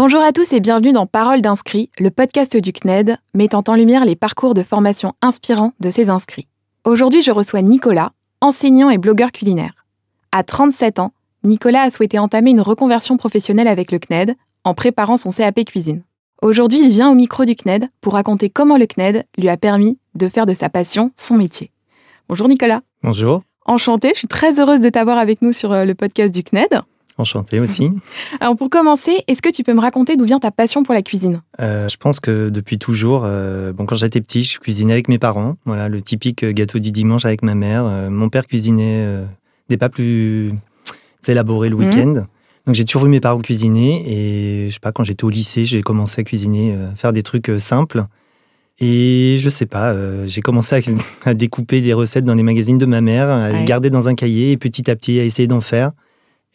Bonjour à tous et bienvenue dans Parole d'inscrits, le podcast du CNED, mettant en lumière les parcours de formation inspirants de ses inscrits. Aujourd'hui, je reçois Nicolas, enseignant et blogueur culinaire. À 37 ans, Nicolas a souhaité entamer une reconversion professionnelle avec le CNED en préparant son CAP cuisine. Aujourd'hui, il vient au micro du CNED pour raconter comment le CNED lui a permis de faire de sa passion son métier. Bonjour Nicolas. Bonjour. Enchanté, je suis très heureuse de t'avoir avec nous sur euh, le podcast du CNED. Enchanté aussi. Alors pour commencer, est-ce que tu peux me raconter d'où vient ta passion pour la cuisine? Euh, Je pense que depuis toujours, euh, bon, quand j'étais petit, je cuisinais avec mes parents. Voilà, le typique gâteau du dimanche avec ma mère. Euh, mon père cuisinait des pas plus élaborés le Mhm. week-end. Donc j'ai toujours vu mes parents cuisiner et je sais pas, quand j'étais au lycée, j'ai commencé à cuisiner, faire des trucs simples. Et je sais pas, euh, j'ai commencé à, à découper des recettes dans les magazines de ma mère, à Ouais. les garder dans un cahier et petit à petit à essayer d'en faire.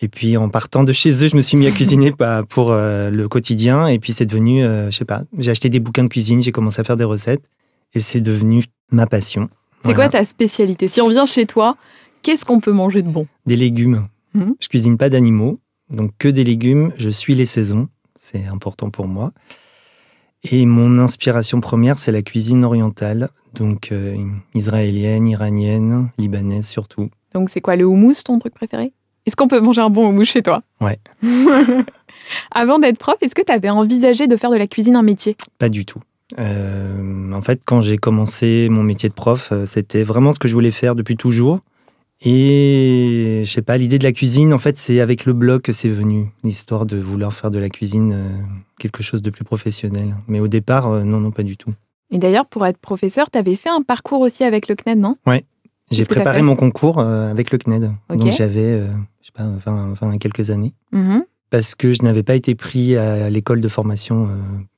Et puis en partant de chez eux, je me suis mis à cuisiner bah, pour euh, le quotidien. Et puis c'est devenu, euh, je sais pas, j'ai acheté des bouquins de cuisine, j'ai commencé à faire des recettes. Et c'est devenu ma passion. C'est Voilà. quoi ta spécialité? Si on vient chez toi, qu'est-ce qu'on peut manger de bon? Des légumes. Mhm. Je cuisine pas d'animaux, donc que des légumes. Je suis les saisons, c'est important pour moi. Et mon inspiration première, c'est la cuisine orientale, donc euh, israélienne, iranienne, libanaise surtout. Donc c'est quoi le houmous ton truc préféré? Est-ce qu'on peut manger un bon houmous chez toi Ouais. Avant d'être prof, est-ce que tu avais envisagé de faire de la cuisine un métier? Pas du tout. Euh, en fait, quand j'ai commencé mon métier de prof, euh, c'était vraiment ce que je voulais faire depuis toujours. Et je sais pas, l'idée de la cuisine, en fait, c'est avec le blog que c'est venu, l'histoire de vouloir faire de la cuisine euh, quelque chose de plus professionnel. Mais au départ, euh, non, non, pas du tout. Et d'ailleurs, pour être professeur, tu avais fait un parcours aussi avec le CNED, non? J'ai préparé mon concours euh, avec le CNED. Ok. Donc j'avais, euh, je sais pas, 20, 20, quelques années. Mhm. Parce que je n'avais pas été pris à l'école de formation euh,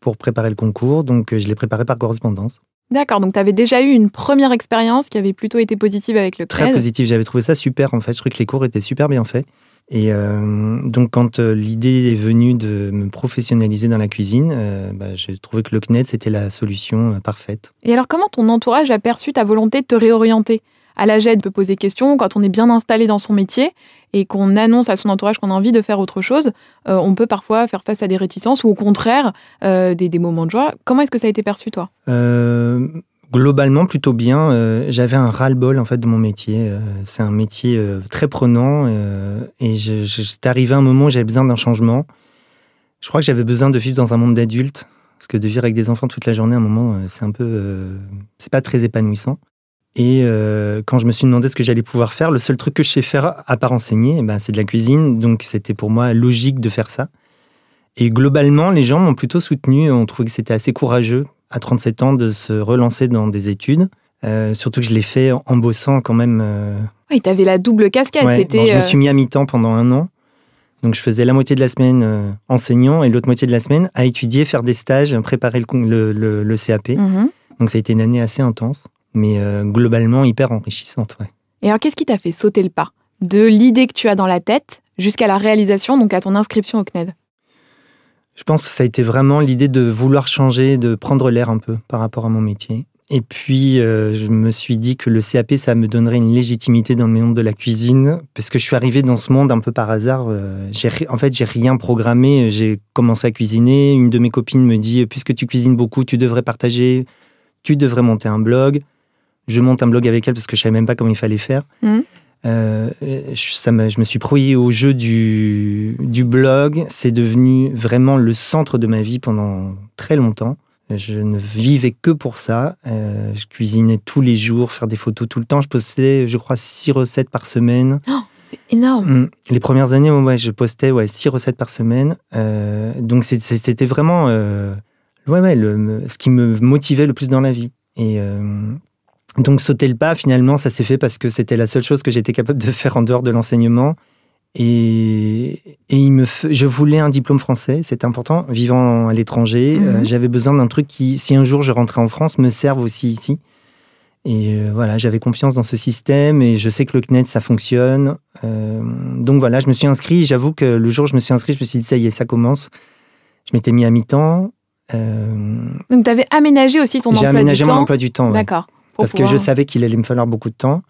pour préparer le concours, donc je l'ai préparé par correspondance. D'accord, donc tu avais déjà eu une première expérience qui avait plutôt été positive avec le Très CNED. positif, j'avais trouvé ça super en fait. Je trouvais que les cours étaient super bien faits. Et euh, donc quand euh, l'idée est venue de me professionnaliser dans la cuisine, euh, bah, j'ai trouvé que le CNED c'était la solution parfaite. Et alors, comment ton entourage a perçu ta volonté de te réorienter? À la GED, peut poser question quand on est bien installé dans son métier et qu'on annonce à son entourage qu'on a envie de faire autre chose. euh, on peut parfois faire face à des réticences ou au contraire euh, des, moments de joie. Comment est-ce que ça a été perçu, toi? Euh, globalement plutôt bien. J'avais un ras-le-bol en fait de mon métier. C'est un métier très prenant et j'étais arrivé un moment où j'avais besoin d'un changement. Je crois que j'avais besoin de vivre dans un monde d'adultes parce que de vivre avec des enfants toute la journée, à un moment, c'est un peu, c'est pas très épanouissant. Et euh, quand je me suis demandé ce que j'allais pouvoir faire, le seul truc que je sais faire à part enseigner, eh ben, c'est de la cuisine. Donc c'était pour moi logique de faire ça. Et globalement, les gens m'ont plutôt soutenu. On trouvait que c'était assez courageux à 37 ans de se relancer dans des études. Euh, surtout que je l'ai fait en bossant quand même. euh, Oui, tu avais la double casquette. ouais. t'étais, Bon, je me euh, suis mis à mi-temps pendant un an. Donc je faisais la moitié de la semaine enseignant et l'autre moitié de la semaine à étudier, faire des stages, préparer le, con- le, le- le CAP. mhm. Donc ça a été une année assez intense, mais euh, globalement hyper enrichissante. Ouais. Et alors, qu'est-ce qui t'a fait sauter le pas? De l'idée que tu as dans la tête jusqu'à la réalisation, donc à ton inscription au CNED? Je pense que ça a été vraiment l'idée de vouloir changer, de prendre l'air un peu par rapport à mon métier. Et puis, euh, je me suis dit que le CAP, ça me donnerait une légitimité dans le monde de la cuisine, parce que je suis arrivé dans ce monde un peu par hasard. euh, en fait, j'ai rien programmé. J'ai commencé à cuisiner. Une de mes copines me dit, puisque tu cuisines beaucoup, tu devrais partager, tu devrais monter un blog. Je monte un blog avec elle parce que je savais même pas comment il fallait faire. Mhm. Euh, je, ça m'a- je me suis prouillé au jeu du, du blog. C'est devenu vraiment le centre de ma vie pendant très longtemps. Je ne vivais que pour ça. Euh, je cuisinais tous les jours, faire des photos tout le temps. Je postais, je crois, six recettes par semaine. C'est énorme. Mm. Les premières années, ouais, je postais ouais, six recettes par semaine. Euh, donc c'était vraiment ouais, ouais, le, ce qui me motivait le plus dans la vie. Et euh, donc sauter le pas, finalement, ça s'est fait parce que c'était la seule chose que j'étais capable de faire en dehors de l'enseignement. Et, et il me f- je voulais un diplôme français, c'était important. Vivant à l'étranger, Mhm. euh, j'avais besoin d'un truc qui, si un jour je rentrais en France, me serve aussi ici. Et euh, voilà, j'avais confiance dans ce système et je sais que le CNED, ça fonctionne. Euh, donc voilà, je me suis inscrit. J'avoue que le jour où je me suis inscrit, je me suis dit, ça y est, ça commence. Je m'étais mis à mi-temps. Donc, tu avais aménagé aussi ton J'ai emploi aménagé du mon temps. emploi du temps. D'accord. Parce que je savais qu'il allait me falloir beaucoup de temps.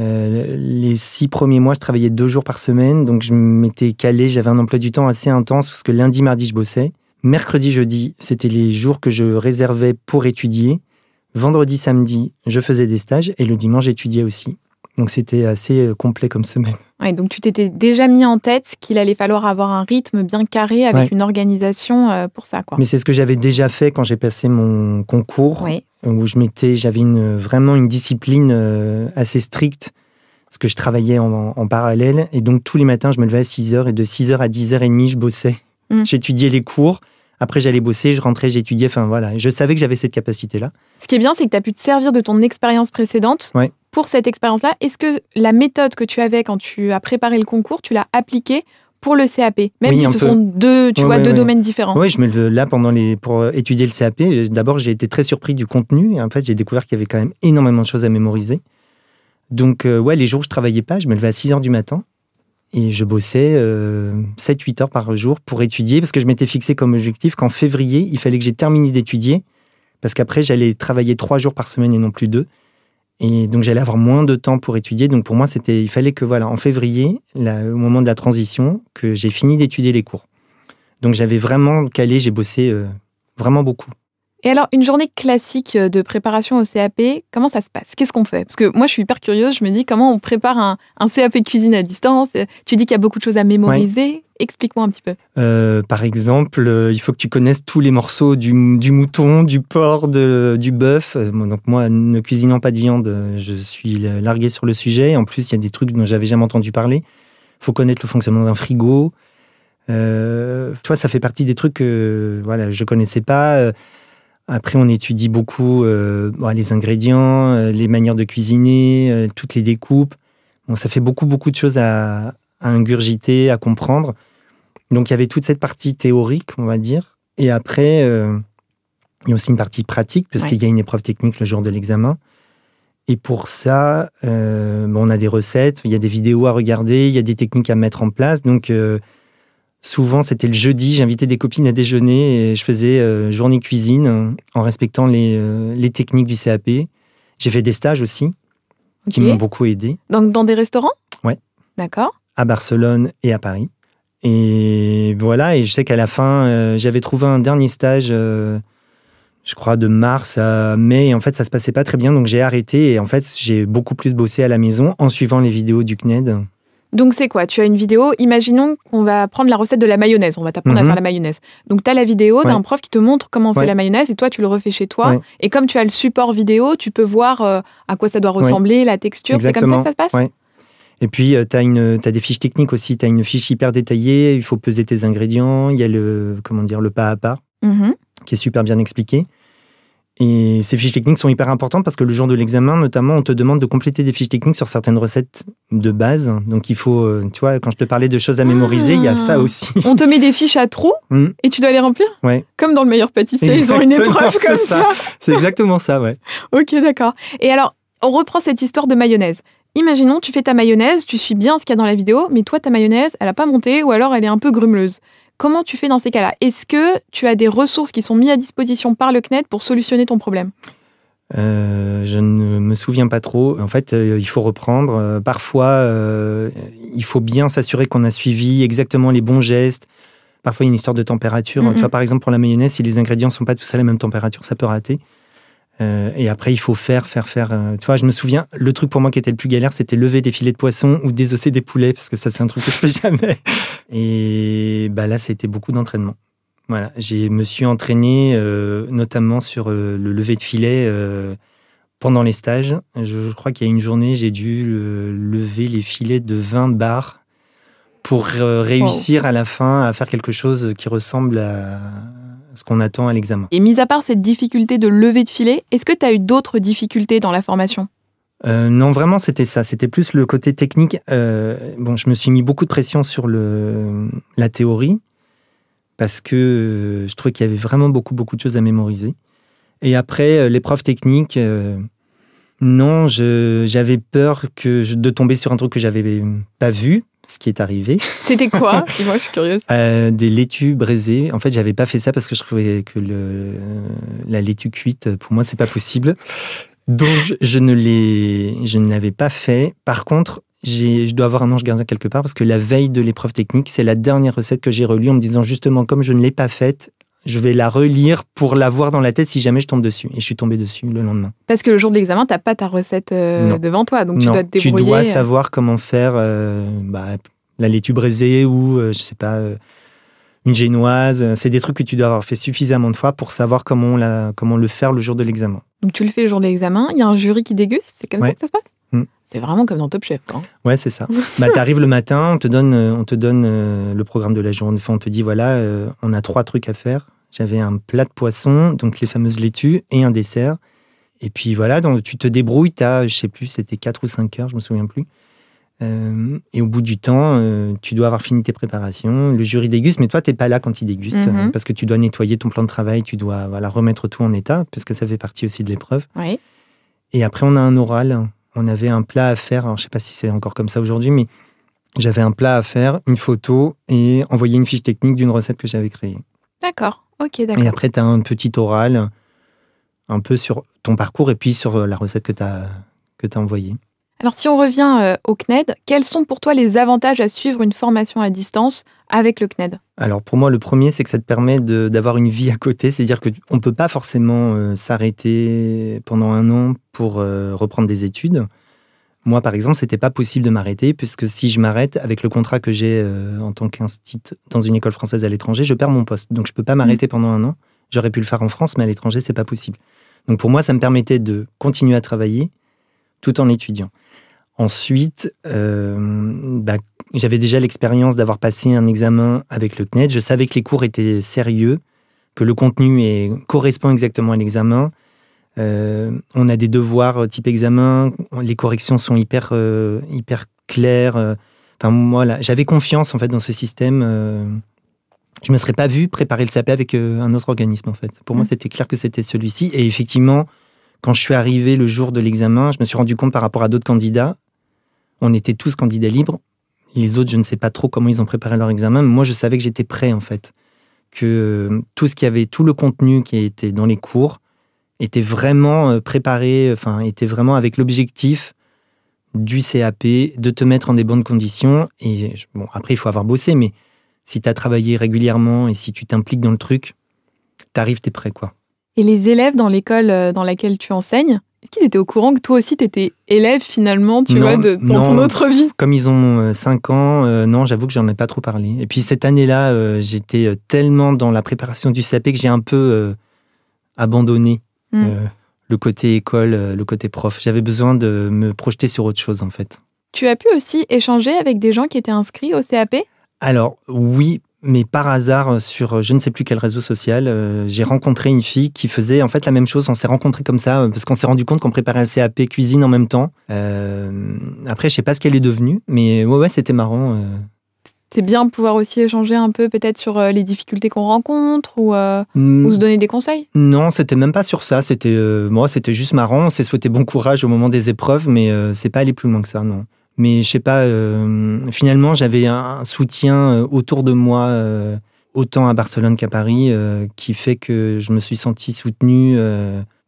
Euh, les six premiers mois, je travaillais deux jours par semaine, donc je m'étais calé, j'avais un emploi du temps assez intense parce que lundi, mardi, je bossais. Mercredi, jeudi, c'était les jours que je réservais pour étudier. Vendredi, samedi, je faisais des stages et le dimanche, j'étudiais aussi. Donc c'était assez euh, complet comme semaine. Ouais, donc tu t'étais déjà mis en tête qu'il allait falloir avoir un rythme bien carré avec Ouais. une organisation euh, pour ça, quoi. Mais c'est ce que j'avais déjà fait quand j'ai passé mon concours, où je m'étais, j'avais une, vraiment une discipline euh, assez stricte, parce que je travaillais en, en parallèle. Et donc tous les matins, je me levais à 6h et de 6h à 10h30, je bossais. Mm. J'étudiais les cours. Après, j'allais bosser, je rentrais, j'étudiais. Enfin voilà, je savais que j'avais cette capacité-là. Ce qui est bien, c'est que tu as pu te servir de ton expérience précédente Ouais. Pour cette expérience-là. Est-ce que la méthode que tu avais quand tu as préparé le concours, tu l'as appliquée pour le CAP Même Oui, si ce peu. sont deux, tu vois, deux domaines différents. Oui, je me levais là pendant les pour euh, étudier le CAP. euh, D'abord, j'ai été très surpris du contenu en fait, j'ai découvert qu'il y avait quand même énormément de choses à mémoriser. Donc euh, ouais, les jours où je travaillais pas, je me levais à 6 heures du matin et je bossais 7-8 heures par jour pour étudier parce que je m'étais fixé comme objectif qu'en février, il fallait que j'ai terminé d'étudier parce qu'après, j'allais travailler trois jours par semaine et non plus deux. Et donc j'allais avoir moins de temps pour étudier. Donc pour moi, c'était, il fallait que voilà, en février, au moment de la transition, que j'ai fini d'étudier les cours. Donc j'avais vraiment calé, j'ai bossé euh, vraiment beaucoup. Et alors, une journée classique de préparation au CAP, comment ça se passe? Qu'est-ce qu'on fait? Parce que moi, je suis hyper curieuse. Je me dis, comment on prépare un, un CAP cuisine à distance? Tu dis qu'il y a beaucoup de choses à mémoriser. Explique-moi un petit peu. Euh, par exemple, euh, il faut que tu connaisses tous les morceaux du, du mouton, du porc, de- du bœuf. Euh, donc moi, ne cuisinant pas de viande, euh, je suis largué sur le sujet. En plus, il y a des trucs dont j'avais jamais entendu parler. Il faut connaître le fonctionnement d'un frigo. Euh, tu vois, ça fait partie des trucs que voilà, je connaissais pas. Après, on étudie beaucoup euh, les ingrédients, euh, les manières de cuisiner, euh, toutes les découpes. Bon, ça fait beaucoup, beaucoup de choses à, à ingurgiter, à comprendre. Donc, il y avait toute cette partie théorique, on va dire. Et après, euh, il y a aussi une partie pratique, parce Ouais. qu'il y a une épreuve technique le jour de l'examen. Et pour ça, euh, bon, on a des recettes, il y a des vidéos à regarder, il y a des techniques à mettre en place. Donc, euh, souvent, c'était le jeudi, j'invitais des copines à déjeuner et je faisais euh, journée cuisine euh, en respectant les, euh, les techniques du CAP. J'ai fait des stages aussi, qui m'ont beaucoup aidé, Donc, dans des restaurants? Ouais. D'accord. à Barcelone et à Paris. Et voilà, et je sais qu'à la fin, euh, j'avais trouvé un dernier stage, euh, je crois, de mars à mai. Et en fait, ça se passait pas très bien, donc j'ai arrêté. Et en fait, j'ai beaucoup plus bossé à la maison en suivant les vidéos du CNED. Donc, c'est quoi? Tu as une vidéo. Imaginons qu'on va prendre la recette de la mayonnaise. On va t'apprendre à Mhm. faire la mayonnaise. Donc, tu as la vidéo d'un prof qui te montre comment on fait la mayonnaise et toi, tu le refais chez toi. Ouais. Et comme tu as le support vidéo, tu peux voir euh, à quoi ça doit ressembler, la texture. C'est comme ça que ça se passe? Et puis, tu as, des fiches techniques aussi. Tu as une fiche hyper détaillée. Il faut peser tes ingrédients. Il y a le, comment dire, le pas à pas Mhm. qui est super bien expliqué. Et ces fiches techniques sont hyper importantes parce que le jour de l'examen, notamment, on te demande de compléter des fiches techniques sur certaines recettes de base. Donc, il faut, euh, tu vois, quand je te parlais de choses à mémoriser, il y a ça aussi. Ah. On te met des fiches à trous Mm. et tu dois les remplir Ouais. Comme dans le meilleur pâtissier, ils ont une épreuve comme ça. ça. C'est exactement ça, ouais. Ok, d'accord. Et alors, on reprend cette histoire de mayonnaise. Imaginons, tu fais ta mayonnaise, tu suis bien ce qu'il y a dans la vidéo, mais toi, ta mayonnaise, elle n'a pas monté ou alors elle est un peu grumeleuse. Comment tu fais dans ces cas-là? Est-ce que tu as des ressources qui sont mises à disposition par le CNED pour solutionner ton problème? Euh, je ne me souviens pas trop. En fait, euh, il faut reprendre. Euh, parfois, il faut bien s'assurer qu'on a suivi exactement les bons gestes. Parfois, il y a une histoire de température. Tu vois, par exemple, pour la mayonnaise, si les ingrédients sont pas tous à la même température, ça peut rater. Euh, et après, il faut faire, faire, faire. euh, tu vois, je me souviens, le truc pour moi qui était le plus galère, c'était lever des filets de poisson ou désosser des poulets, parce que ça, c'est un truc que je fais jamais. Et bah là, c'était beaucoup d'entraînement. Voilà, je me suis entraîné euh, notamment sur le lever de filet pendant les stages. Je, crois qu'il y a une journée, j'ai dû lever les filets de 20 bars pour réussir à la fin à faire quelque chose qui ressemble à ce qu'on attend à l'examen. Et mis à part cette difficulté de lever de filet, est-ce que tu as eu d'autres difficultés dans la formation? Euh, non, vraiment, c'était ça. C'était plus le côté technique. Euh, bon, je me suis mis beaucoup de pression sur le, la théorie parce que euh, je trouvais qu'il y avait vraiment beaucoup, beaucoup de choses à mémoriser. Et après, l'épreuve technique, euh, non, j'avais peur que je- de tomber sur un truc que j'avais pas vu, ce qui est arrivé. C'était quoi? Moi, je suis curieuse. Euh, des laitues braisées. En fait, j'avais pas fait ça parce que je trouvais que le, la laitue cuite, pour moi, c'est pas possible. Donc, je ne l'ai, je ne l'avais pas fait. Par contre, je dois avoir un ange gardien quelque part parce que la veille de l'épreuve technique, c'est la dernière recette que j'ai relue en me disant justement, comme je ne l'ai pas faite, je vais la relire pour la voir dans la tête si jamais je tombe dessus. Et je suis tombé dessus le lendemain. Parce que le jour de l'examen, tu n'as pas ta recette euh, devant toi, donc tu dois te débrouiller. Tu dois euh. savoir comment faire euh, bah, la laitue braisée ou, je sais pas, une génoise. C'est des trucs que tu dois avoir fait suffisamment de fois pour savoir comment, la, comment le faire le jour de l'examen. Donc tu le fais le jour de l'examen, il y a un jury qui déguste, c'est comme ça que ça se passe mm. C'est vraiment comme dans Top Chef. Hein. Ouais, c'est ça. bah, tu arrives le matin, on te donne, on te donne le programme de la journée. Enfin, on te dit voilà, on a trois trucs à faire j'avais un plat de poisson, donc les fameuses laitues, et un dessert. Et puis voilà, donc tu te débrouilles, tu as, je sais plus, c'était 4 ou 5 heures, je me souviens plus. Euh, et au bout du temps, euh, tu dois avoir fini tes préparations. Le jury déguste, mais toi, tu n'es pas là quand il déguste, mhm. parce que tu dois nettoyer ton plan de travail, tu dois voilà, remettre tout en état, parce que ça fait partie aussi de l'épreuve. Et après, on a un oral. On avait un plat à faire. Alors, je ne sais pas si c'est encore comme ça aujourd'hui, mais j'avais un plat à faire, une photo et envoyer une fiche technique d'une recette que j'avais créée. D'accord. Ok, d'accord. Et après, tu as un petit oral, un peu sur ton parcours et puis sur la recette que tu as, que as envoyée. Alors, si on revient euh, au CNED, quels sont pour toi les avantages à suivre une formation à distance avec le CNED Alors, pour moi, le premier, c'est que ça te permet d'avoir une vie à côté. C'est-à-dire qu'on ne peut pas forcément euh, s'arrêter pendant un an pour euh, reprendre des études. Moi, par exemple, c'était pas possible de m'arrêter, puisque si je m'arrête avec le contrat que j'ai euh, en tant qu'instit dans une école française à l'étranger, je perds mon poste. Donc, je peux pas m'arrêter mmh. pendant un an. J'aurais pu le faire en France, mais à l'étranger, c'est pas possible. Donc, pour moi, ça me permettait de continuer à travailler tout en étudiant. Ensuite, euh, bah, j'avais déjà l'expérience d'avoir passé un examen avec le CNED. Je savais que les cours étaient sérieux, que le contenu est, correspond exactement à l'examen on a des devoirs euh, type examen, les corrections sont hyper, euh, hyper claires. Enfin, j'avais confiance en fait dans ce système. je me serais pas vu préparer le SAP avec un autre organisme en fait. Pour moi, mmh. c'était clair que c'était celui-ci. Et effectivement, quand je suis arrivé le jour de l'examen, je me suis rendu compte par rapport à d'autres candidats, on était tous candidats libres. Les autres, je ne sais pas trop comment ils ont préparé leur examen, mais moi, je savais que j'étais prêt en fait, que tout ce qui avait, tout le contenu qui était dans les cours, était vraiment euh, préparé, enfin, était vraiment avec l'objectif du CAP, de te mettre en des bonnes conditions. Et bon, après, il faut avoir bossé, mais si tu as travaillé régulièrement et si tu t'impliques dans le truc, t'arrives, t'es prêt, quoi. Et les élèves dans l'école euh, dans laquelle tu enseignes, est-ce qu'ils étaient au courant que toi aussi, tu étais élève finalement, tu vois, de, dans ton autre vie? Comme ils ont 5 euh, ans, non, j'avoue que j'en ai pas trop parlé. Et puis cette année-là, j'étais tellement dans la préparation du CAP que j'ai un peu abandonné Mm. Euh, le côté école, euh, le côté prof. J'avais besoin de me projeter sur autre chose en fait. Tu as pu aussi échanger avec des gens qui étaient inscrits au CAP Alors oui, mais par hasard sur je ne sais plus quel réseau social, euh, j'ai rencontré une fille qui faisait en fait la même chose. On s'est rencontrés comme ça parce qu'on s'est rendu compte qu'on préparait le CAP cuisine en même temps. après, je sais pas ce qu'elle est devenue, mais ouais, ouais c'était marrant c'est bien de pouvoir aussi échanger un peu peut-être sur euh, les difficultés qu'on rencontre ou, euh, hmm. se donner des conseils Non, c'était même pas sur ça. C'était euh, moi, c'était juste marrant. On s'est souhaité bon courage au moment des épreuves, mais c'est pas aller plus loin que ça, non. Mais je sais pas. finalement, j'avais un soutien autour de moi, autant à Barcelone qu'à Paris, qui fait que je me suis senti soutenu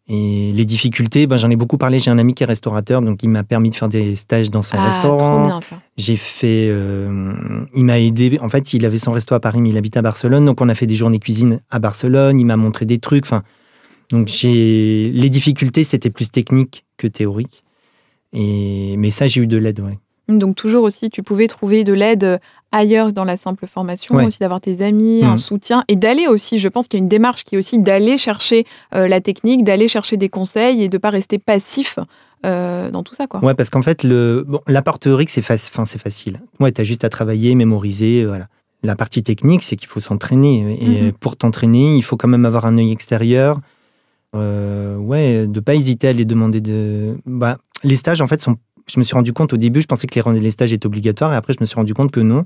et les difficultés, ben, j'en ai beaucoup parlé. J'ai un ami qui est restaurateur, donc il m'a permis de faire des stages dans son ah, restaurant. J'ai fait, euh, il m'a aidé. En fait, il avait son resto à Paris, mais il habite à Barcelone, donc on a fait des journées cuisine à Barcelone. Il m'a montré des trucs. Enfin, donc j'ai les difficultés, c'était plus technique que théorique. Et mais ça, j'ai eu de l'aide, ouais. Donc toujours aussi, tu pouvais trouver de l'aide euh, ailleurs dans la simple formation, aussi d'avoir tes amis, un mhm. soutien, et d'aller aussi, je pense qu'il y a une démarche qui est aussi d'aller chercher euh, la technique, d'aller chercher des conseils et de ne pas rester passif euh, dans tout ça. Quoi. Ouais, parce qu'en fait, le, bon, la part théorique, c'est facile. Ouais, tu as juste à travailler, mémoriser, voilà. La partie technique, c'est qu'il faut s'entraîner. Et mhm. pour t'entraîner, il faut quand même avoir un œil extérieur. ouais, de pas hésiter à les demander de... Bah, les stages, en fait, sont je me suis rendu compte au début, je pensais que les, stages étaient obligatoires et après je me suis rendu compte que non.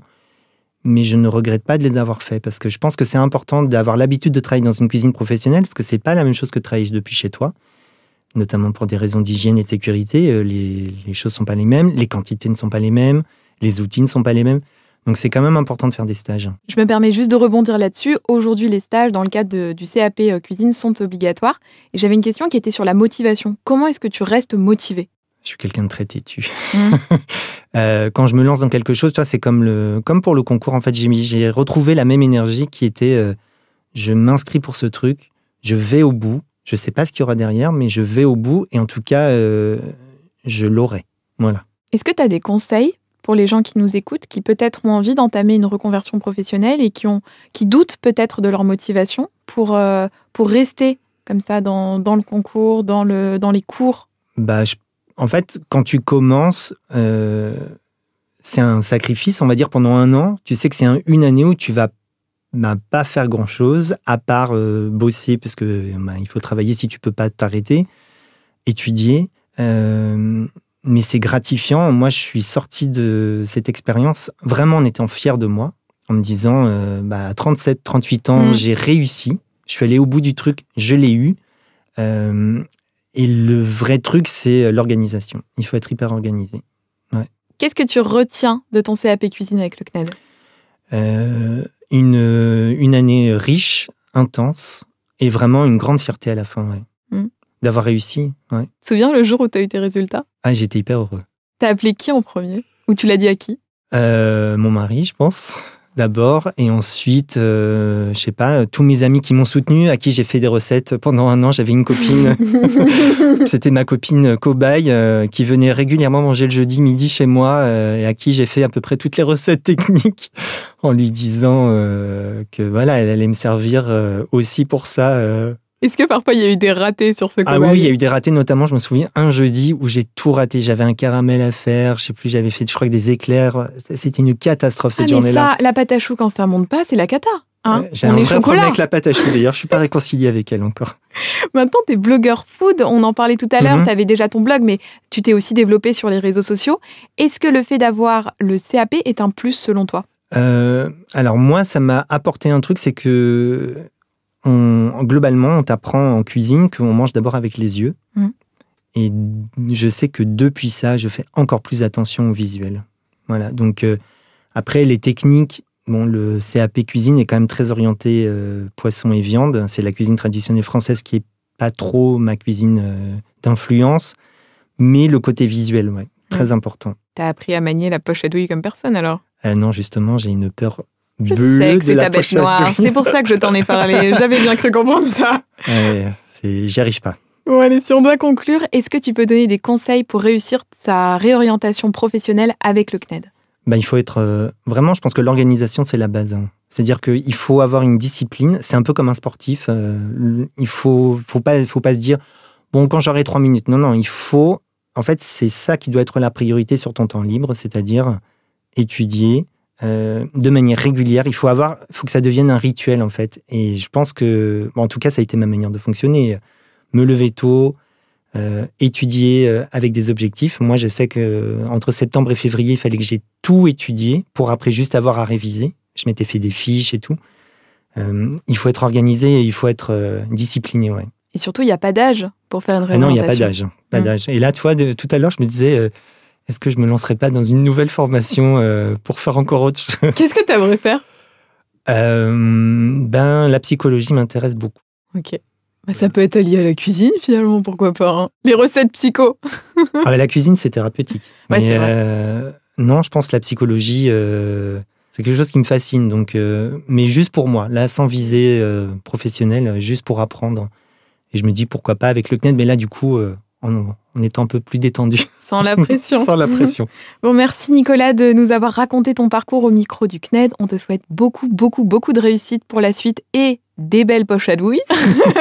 Mais je ne regrette pas de les avoir faits parce que je pense que c'est important d'avoir l'habitude de travailler dans une cuisine professionnelle parce que c'est pas la même chose que de travailler depuis chez toi, notamment pour des raisons d'hygiène et de sécurité. Euh, les, choses sont pas les mêmes, les quantités ne sont pas les mêmes, les outils ne sont pas les mêmes. Donc c'est quand même important de faire des stages. Je me permets juste de rebondir là-dessus. Aujourd'hui, les stages dans le cadre du CAP euh, cuisine sont obligatoires. Et j'avais une question qui était sur la motivation. Comment est-ce que tu restes motivé? Je suis quelqu'un de très têtu. Mmh. Euh, quand je me lance dans quelque chose, c'est comme, le, comme pour le concours. En fait, j'ai retrouvé la même énergie qui était euh, je m'inscris pour ce truc, je vais au bout. Je ne sais pas ce qu'il y aura derrière, mais je vais au bout et en tout cas, je l'aurai. Voilà. Est-ce que tu as des conseils pour les gens qui nous écoutent, qui peut-être ont envie d'entamer une reconversion professionnelle et qui, ont, qui doutent peut-être de leur motivation pour, euh, pour rester comme ça dans, dans, le concours, dans, le, dans les cours? Bah, En fait, quand tu commences, euh, c'est un sacrifice, on va dire, pendant un an. Tu sais que c'est une année où tu vas bah, pas faire grand-chose, à part euh, bosser, parce que bah, il faut travailler si tu peux pas t'arrêter, étudier mais c'est gratifiant. Moi, je suis sorti de cette expérience vraiment en étant fier de moi, en me disant, euh, bah, à 37, 38 ans, mm. j'ai réussi. Je suis allé au bout du truc, je l'ai eu. Euh, et le vrai truc, c'est l'organisation. Il faut être hyper organisé. Qu'est-ce que tu retiens de ton CAP cuisine avec le CNED euh, une, une année riche, intense, et vraiment une grande fierté à la fin. Mm d'avoir réussi. Ouais. Tu te souviens le jour où tu as eu tes résultats? Ah, j'étais hyper heureux. T'as appelé qui en premier? Ou tu l'as dit à qui? Euh, Mon mari, je pense, d'abord. Et ensuite, euh, je sais pas, tous mes amis qui m'ont soutenu, à qui j'ai fait des recettes pendant un an. J'avais une copine, c'était ma copine cobaye, euh, qui venait régulièrement manger le jeudi midi chez moi et à qui j'ai fait à peu près toutes les recettes techniques en lui disant que voilà, elle allait me servir aussi pour ça est-ce que parfois il y a eu des ratés sur ce Ah oui, il y a eu des ratés, notamment, je me souviens, un jeudi où j'ai tout raté. J'avais un caramel à faire, je sais plus, j'avais fait, je crois, des éclairs. C'était une catastrophe cette ah, journée-là. ça, la pâte à choux, quand ça monte pas, c'est la cata. Hein j'ai un vrai problème avec la pâte à choux d'ailleurs, je suis pas réconcilié avec elle encore. Maintenant, tu es blogueur food, on en parlait tout à l'heure, mhm. tu avais déjà ton blog, mais tu t'es aussi développé sur les réseaux sociaux. Est-ce que le fait d'avoir le CAP est un plus selon toi? Euh, alors moi, ça m'a apporté un truc, c'est que globalement, on t'apprend en cuisine qu'on mange d'abord avec les yeux. Mm. Et je sais que depuis ça, je fais encore plus attention au visuel. Voilà. Donc, euh, après, les techniques, bon, le CAP cuisine est quand même très orienté euh, poisson et viande. C'est la cuisine traditionnelle française qui est pas trop ma cuisine euh, d'influence. Mais le côté visuel, ouais, très mm. important. T'as appris à manier la poche à douille comme personne alors? Non, justement, j'ai une peur je sais que c'est ta bête noire. C'est pour ça que je t'en ai parlé. J'avais bien cru comprendre ça. Ouais, J'y arrive pas. Bon, allez, si on doit conclure, est-ce que tu peux donner des conseils pour réussir sa réorientation professionnelle avec le CNED bah, Il faut être. Euh, vraiment, je pense que l'organisation, c'est la base. Hein. C'est-à-dire qu'il faut avoir une discipline. C'est un peu comme un sportif. Euh, il faut, faut, pas, faut pas se dire, bon, quand j'aurai trois minutes. Non, non, il faut. En fait, c'est ça qui doit être la priorité sur ton temps libre, c'est-à-dire étudier, euh, de manière régulière. Il faut avoir, faut que ça devienne un rituel en fait. Et je pense que, en tout cas, ça a été ma manière de fonctionner. Me lever tôt, euh, étudier euh, avec des objectifs. Moi, je sais que entre septembre et février, il fallait que j'ai tout étudié pour après juste avoir à réviser. Je m'étais fait des fiches et tout. il faut être organisé et il faut être discipliné, ouais. Et surtout, il n'y a pas d'âge pour faire une réorientation. Ah non, il n'y a pas d'âge. Pas mmh. d'âge. Et là, tu vois, tout à l'heure, je me disais, est-ce que je me lancerais pas dans une nouvelle formation euh, pour faire encore autre chose? Qu'est-ce que tu aimerais faire? Euh, Ben, la psychologie m'intéresse beaucoup. Ok. Bah, ça peut être lié à la cuisine finalement, pourquoi pas hein. Les recettes psycho. ah, la cuisine, c'est thérapeutique. Ouais, Mais, euh, non, je pense que la psychologie, c'est quelque chose qui me fascine. Donc, mais juste pour moi, là, sans visée professionnelle, juste pour apprendre. Et je me dis pourquoi pas avec le CNED, mais là, du coup, en, étant un peu plus détendu. Sans la pression. Sans la pression. bon, merci Nicolas de nous avoir raconté ton parcours au micro du CNED. On te souhaite beaucoup, beaucoup, beaucoup de réussite pour la suite et des belles poches à douille,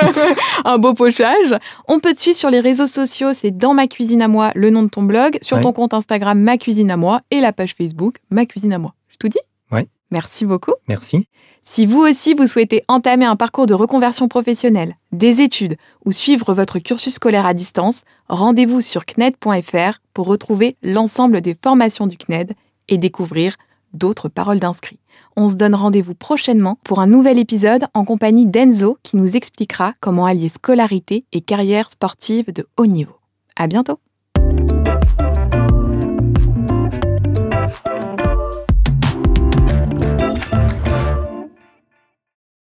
un beau pochage. On peut te suivre sur les réseaux sociaux, c'est dans ma cuisine à moi, le nom de ton blog, sur ton compte Instagram ma cuisine à moi et la page Facebook ma cuisine à moi. Je tout dis. Merci beaucoup. Merci. Si vous aussi vous souhaitez entamer un parcours de reconversion professionnelle, des études ou suivre votre cursus scolaire à distance, rendez-vous sur CNED.fr pour retrouver l'ensemble des formations du CNED et découvrir d'autres paroles d'inscrits. On se donne rendez-vous prochainement pour un nouvel épisode en compagnie d'Enzo qui nous expliquera comment allier scolarité et carrière sportive de haut niveau. À bientôt!